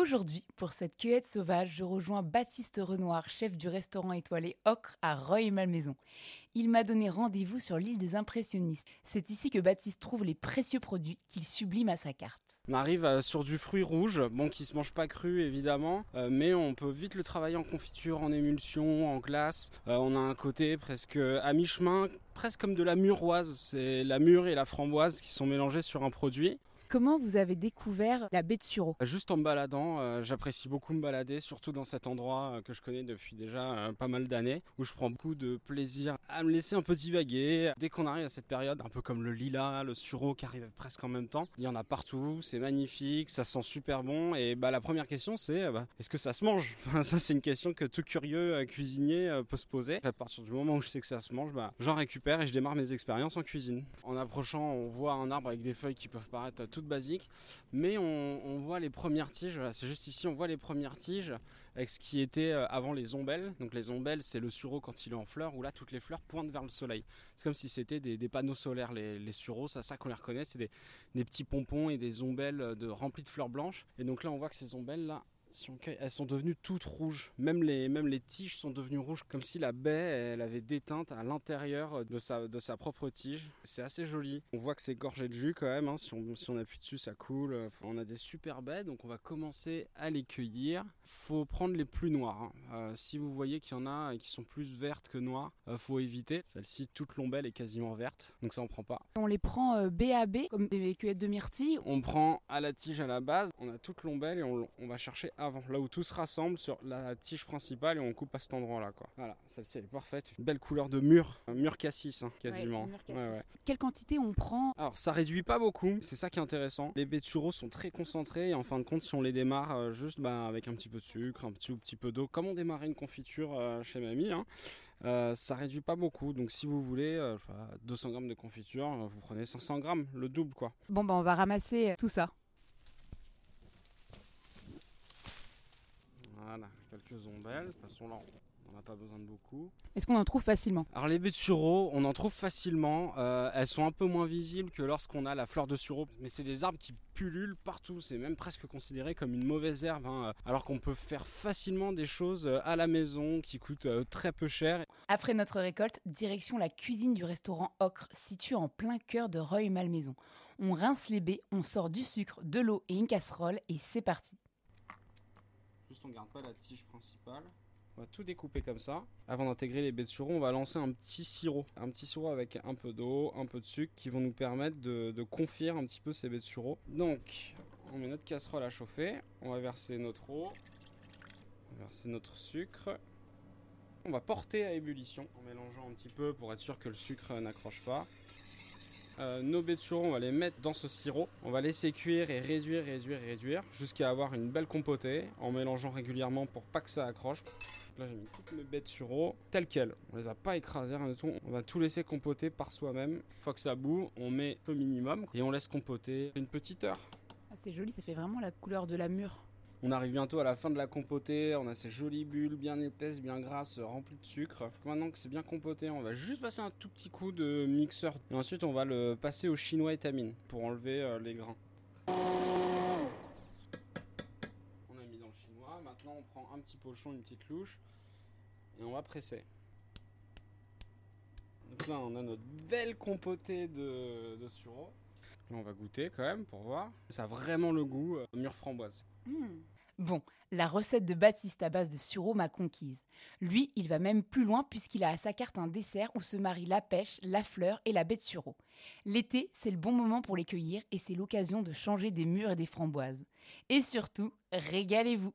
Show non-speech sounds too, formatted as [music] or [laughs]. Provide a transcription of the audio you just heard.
Aujourd'hui, pour cette cueillette sauvage, je rejoins Baptiste Renoir, chef du restaurant étoilé Ocre à Roy-Malmaison. Il m'a donné rendez-vous sur l'île des impressionnistes. C'est ici que Baptiste trouve les précieux produits qu'il sublime à sa carte. On arrive euh, sur du fruit rouge, bon qui se mange pas cru évidemment, euh, mais on peut vite le travailler en confiture, en émulsion, en glace. Euh, on a un côté presque à mi-chemin, presque comme de la muroise. C'est la mûre et la framboise qui sont mélangées sur un produit. Comment vous avez découvert la baie de Sureau Juste en me baladant, euh, j'apprécie beaucoup me balader, surtout dans cet endroit euh, que je connais depuis déjà euh, pas mal d'années, où je prends beaucoup de plaisir à me laisser un peu divaguer. Dès qu'on arrive à cette période, un peu comme le lilas, le sureau qui arrive presque en même temps, il y en a partout, c'est magnifique, ça sent super bon. Et bah la première question c'est, bah, est-ce que ça se mange? [laughs] Ça c'est une question que tout curieux cuisinier peut se poser. À partir du moment où je sais que ça se mange, bah, j'en récupère et je démarre mes expériences en cuisine. En approchant, on voit un arbre avec des feuilles qui peuvent paraître tout basique, mais on, voit les premières tiges, c'est juste ici, on voit les premières tiges avec ce qui était euh, avant les ombelles. Donc les ombelles, c'est le sureau quand il est en fleurs, où là toutes les fleurs pointent vers le soleil. C'est comme si c'était des, panneaux solaires, les, sureaux, c'est ça qu'on les reconnaît, c'est des, petits pompons et des ombelles de, remplis de fleurs blanches. Et donc là, on voit que ces ombelles là, elles sont devenues toutes rouges. Même les, même les tiges sont devenues rouges, comme si la baie elle avait déteinte à l'intérieur de sa, de sa propre tige. C'est assez joli. On voit que c'est gorgé de jus quand même. Hein. Si, on, si on appuie dessus, ça coule. On a des super baies, donc on va commencer à les cueillir. Faut prendre les plus noires. Hein. Euh, si vous voyez qu'il y en a qui sont plus vertes que noires, euh, faut éviter. Celle-ci, toute l'ombelle est quasiment verte, donc ça on prend pas. On les prend euh, B à B, comme des cueillettes de myrtille. On prend à la tige à la base. On a toute l'ombelle et on, on va chercher avant, là où tout se rassemble sur la tige principale et on coupe à cet endroit-là. Quoi. Voilà, celle-ci est parfaite. Une belle couleur de mur, mur cassis hein, quasiment. Quelle quantité on prend Alors ça réduit pas beaucoup, c'est ça qui est intéressant. Les baies de sont très concentrées et en fin de compte, si on les démarre euh, juste bah, avec un petit peu de sucre, un petit, petit peu d'eau, comme on démarrait une confiture euh, chez mamie, hein, euh, ça réduit pas beaucoup. Donc si vous voulez 200 grammes de confiture, vous prenez 500 grammes, le double quoi. Bon bah on va ramasser tout ça. Voilà, quelques ombelles. De toute façon, là, on n'a pas besoin de beaucoup. Est-ce qu'on en trouve facilement? Alors les baies de sureau, on en trouve facilement. Euh, elles sont un peu moins visibles que lorsqu'on a la fleur de sureau. Mais c'est des arbres qui pullulent partout. C'est même presque considéré comme une mauvaise herbe. Hein. alors qu'on peut faire facilement des choses euh, à la maison qui coûtent euh, très peu cher. Après notre récolte, direction la cuisine du restaurant Ocre, situé en plein cœur de Reuil-Malmaison. On rince les baies, on sort du sucre, de l'eau et une casserole et c'est parti. Juste on garde pas la tige principale. On va tout découper comme ça. Avant d'intégrer les baies de sureau, on va lancer un petit sirop. Un petit sirop avec un peu d'eau, un peu de sucre qui vont nous permettre de, confire un petit peu ces baies de sureau. Donc, on met notre casserole à chauffer. On va verser notre eau. On va verser notre sucre. On va porter à ébullition en mélangeant un petit peu pour être sûr que le sucre n'accroche pas. Euh, nos baies de sureau, on va les mettre dans ce sirop. On va laisser cuire et réduire, réduire, réduire jusqu'à avoir une belle compotée en mélangeant régulièrement pour pas que ça accroche. Là, j'ai mis toutes mes baies de sureau telles quelles. On les a pas écrasées, rien tout. On va tout laisser compoter par soi-même. Une fois que ça bout, on met au minimum et on laisse compoter une petite heure. Ah, c'est joli, ça fait vraiment la couleur de la mûre. On arrive bientôt à la fin de la compotée, on a ces jolies bulles bien épaisses, bien grasses, remplies de sucre. Maintenant que c'est bien compoté, on va juste passer un tout petit coup de mixeur. Et ensuite on va le passer au chinois étamine pour enlever euh, les grains. On a mis dans le chinois, maintenant on prend un petit pochon, une petite louche et on va presser. Donc là on a notre belle compotée de, de on va goûter quand même pour voir. Ça a vraiment le goût euh, mûre framboise. Hmm. Bon, la recette de Baptiste à base de sureau m'a conquise. Lui, il va même plus loin puisqu'il a à sa carte un dessert où se marient la pêche, la fleur et la baie de sureau. L'été, c'est le bon moment pour les cueillir et c'est l'occasion de changer des mûres et des framboises. Et surtout, régalez-vous